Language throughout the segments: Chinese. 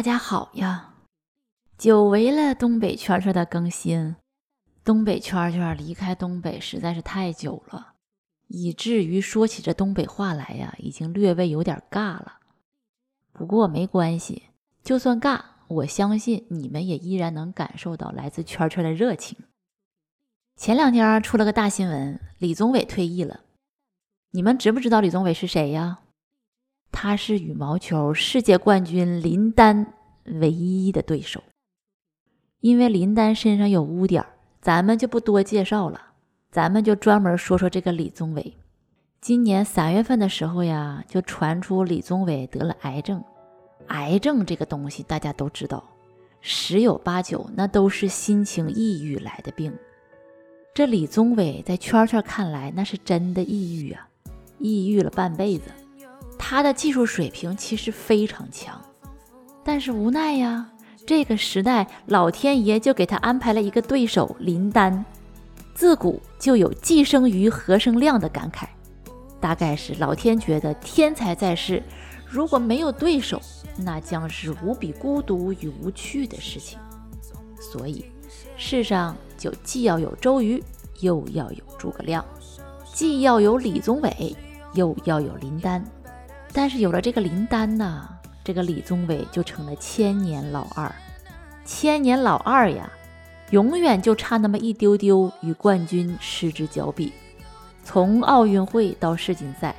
大家好呀！久违了东北圈圈的更新，东北圈圈离开东北实在是太久了，以至于说起这东北话来呀，已经略微有点尬了。不过没关系，就算尬，我相信你们也依然能感受到来自圈圈的热情。前两天出了个大新闻，李宗伟退役了。你们知不知道李宗伟是谁呀？他是羽毛球世界冠军林丹唯一的对手，因为林丹身上有污点，咱们就不多介绍了，咱们就专门说说这个李宗伟。今年三月份的时候呀，就传出李宗伟得了癌症。癌症这个东西大家都知道，十有八九那都是心情抑郁来的病。这李宗伟在圈圈看来，那是真的抑郁啊，抑郁了半辈子。他的技术水平其实非常强，但是无奈呀，这个时代老天爷就给他安排了一个对手林丹。自古就有“既生瑜，何生亮”的感慨，大概是老天觉得天才在世，如果没有对手，那将是无比孤独与无趣的事情。所以，世上就既要有周瑜，又要有诸葛亮；既要有李宗伟，又要有林丹。但是有了这个林丹呢，这个李宗伟就成了千年老二。千年老二呀，永远就差那么一丢丢与冠军失之交臂。从奥运会到世锦赛，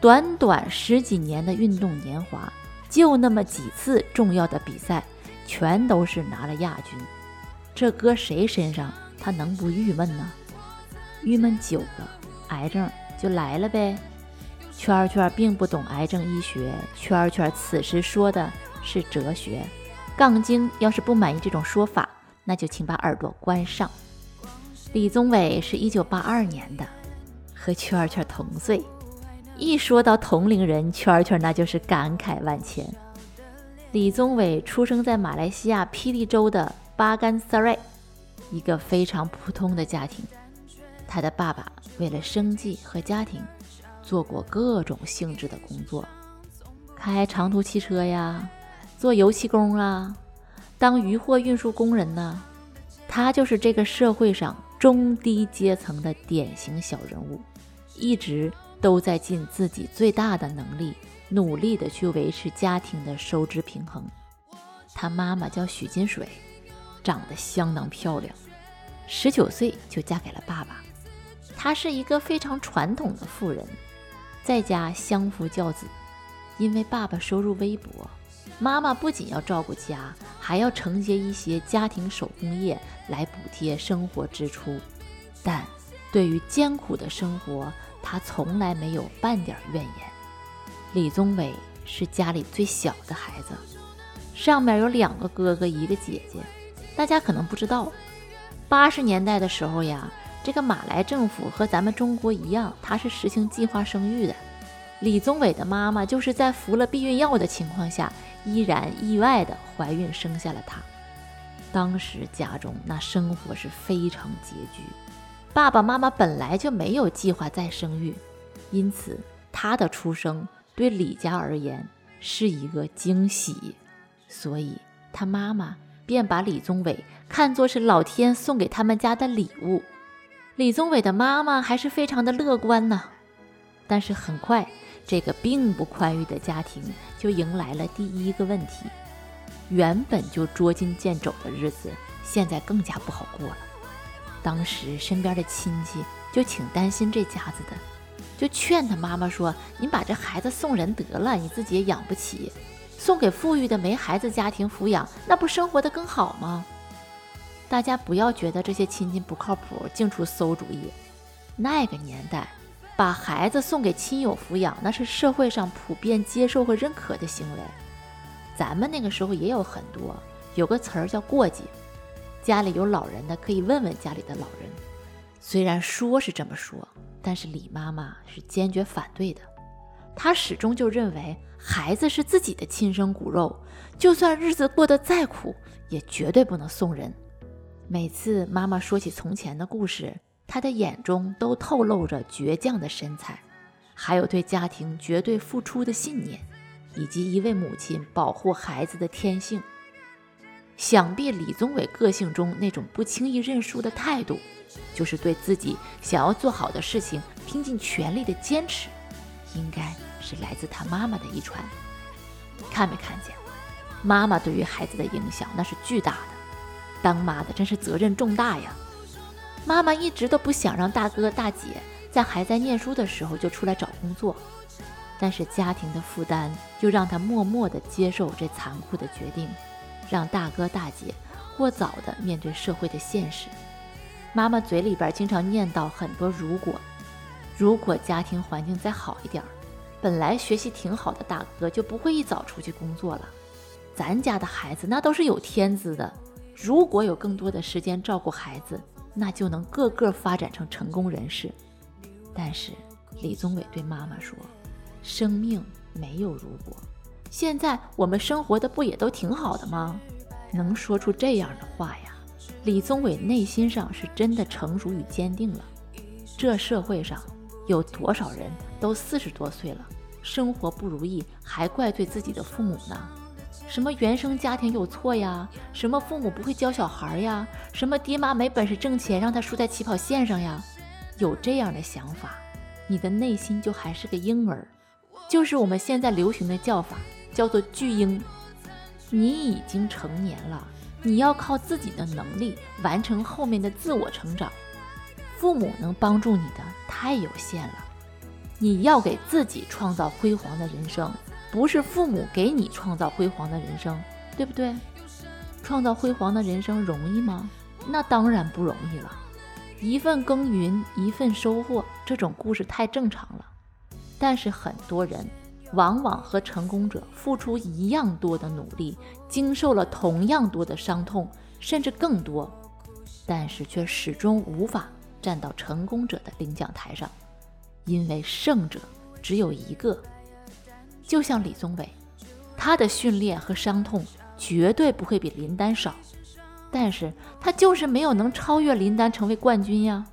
短短十几年的运动年华，就那么几次重要的比赛，全都是拿了亚军。这搁谁身上，他能不郁闷呢？郁闷久了，癌症就来了呗。圈圈并不懂癌症医学，圈圈此时说的是哲学。杠精要是不满意这种说法，那就请把耳朵关上。李宗伟是一九八二年的，和圈圈同岁。一说到同龄人，圈圈那就是感慨万千。李宗伟出生在马来西亚霹雳州的巴干萨瑞，一个非常普通的家庭。他的爸爸为了生计和家庭。做过各种性质的工作，开长途汽车呀，做油漆工啊，当渔货运输工人呢。他就是这个社会上中低阶层的典型小人物，一直都在尽自己最大的能力，努力的去维持家庭的收支平衡。他妈妈叫许金水，长得相当漂亮，十九岁就嫁给了爸爸。她是一个非常传统的妇人。在家相夫教子，因为爸爸收入微薄，妈妈不仅要照顾家，还要承接一些家庭手工业来补贴生活支出。但对于艰苦的生活，她从来没有半点怨言。李宗伟是家里最小的孩子，上面有两个哥哥，一个姐姐。大家可能不知道，八十年代的时候呀。这个马来政府和咱们中国一样，它是实行计划生育的。李宗伟的妈妈就是在服了避孕药的情况下，依然意外的怀孕生下了他。当时家中那生活是非常拮据，爸爸妈妈本来就没有计划再生育，因此他的出生对李家而言是一个惊喜，所以他妈妈便把李宗伟看作是老天送给他们家的礼物。李宗伟的妈妈还是非常的乐观呢，但是很快，这个并不宽裕的家庭就迎来了第一个问题：原本就捉襟见肘的日子，现在更加不好过了。当时身边的亲戚就挺担心这家子的，就劝他妈妈说：“你把这孩子送人得了，你自己也养不起，送给富裕的没孩子家庭抚养，那不生活的更好吗？”大家不要觉得这些亲戚不靠谱，净出馊主意。那个年代，把孩子送给亲友抚养，那是社会上普遍接受和认可的行为。咱们那个时候也有很多，有个词儿叫过继，家里有老人的可以问问家里的老人。虽然说是这么说，但是李妈妈是坚决反对的。她始终就认为孩子是自己的亲生骨肉，就算日子过得再苦，也绝对不能送人。每次妈妈说起从前的故事，她的眼中都透露着倔强的身材，还有对家庭绝对付出的信念。以及一位母亲保护孩子的天性，想必李宗伟个性中那种不轻易认输的态度，就是对自己想要做好的事情拼尽全力的坚持，应该是来自他妈妈的遗传。看没看见，妈妈对于孩子的影响那是巨大的，当妈的真是责任重大呀。妈妈一直都不想让大哥大姐在还在念书的时候就出来找工作。但是家庭的负担就让他默默地接受这残酷的决定，让大哥大姐过早地面对社会的现实。妈妈嘴里边经常念叨很多“如果”，如果家庭环境再好一点，本来学习挺好的大哥就不会一早出去工作了。咱家的孩子那都是有天资的，如果有更多的时间照顾孩子，那就能个个发展成成功人士。但是李宗伟对妈妈说。生命没有如果，现在我们生活的不也都挺好的吗？能说出这样的话呀，李宗伟内心上是真的成熟与坚定了。这社会上有多少人都四十多岁了，生活不如意还怪罪自己的父母呢？什么原生家庭有错呀？什么父母不会教小孩呀？什么爹妈没本事挣钱让他输在起跑线上呀？有这样的想法，你的内心就还是个婴儿。就是我们现在流行的叫法，叫做巨婴。你已经成年了，你要靠自己的能力完成后面的自我成长。父母能帮助你的太有限了，你要给自己创造辉煌的人生，不是父母给你创造辉煌的人生，对不对？创造辉煌的人生容易吗？那当然不容易了。一份耕耘一份收获，这种故事太正常了。但是很多人往往和成功者付出一样多的努力，经受了同样多的伤痛，甚至更多，但是却始终无法站到成功者的领奖台上，因为胜者只有一个。就像李宗伟，他的训练和伤痛绝对不会比林丹少，但是他就是没有能超越林丹成为冠军呀。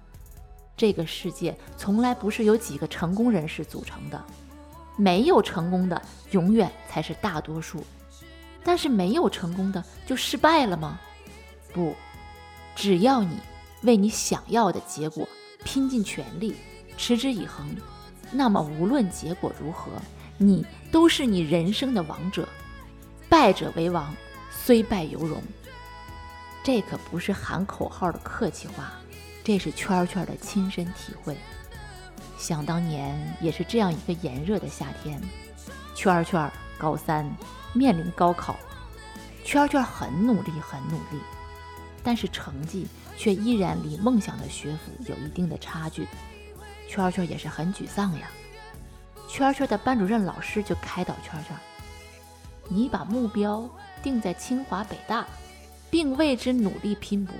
这个世界从来不是由几个成功人士组成的，没有成功的永远才是大多数。但是没有成功的就失败了吗？不，只要你为你想要的结果拼尽全力，持之以恒，那么无论结果如何，你都是你人生的王者。败者为王，虽败犹荣。这可不是喊口号的客气话。这是圈圈的亲身体会。想当年也是这样一个炎热的夏天，圈圈高三面临高考，圈圈很努力很努力，但是成绩却依然离梦想的学府有一定的差距。圈圈也是很沮丧呀。圈圈的班主任老师就开导圈圈：“你把目标定在清华北大，并为之努力拼搏。”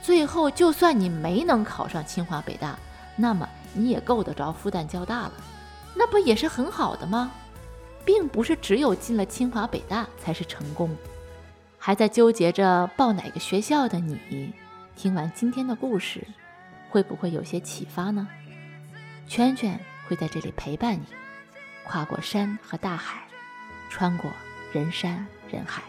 最后，就算你没能考上清华北大，那么你也够得着复旦交大了，那不也是很好的吗？并不是只有进了清华北大才是成功。还在纠结着报哪个学校的你，听完今天的故事，会不会有些启发呢？圈圈会在这里陪伴你，跨过山和大海，穿过人山人海。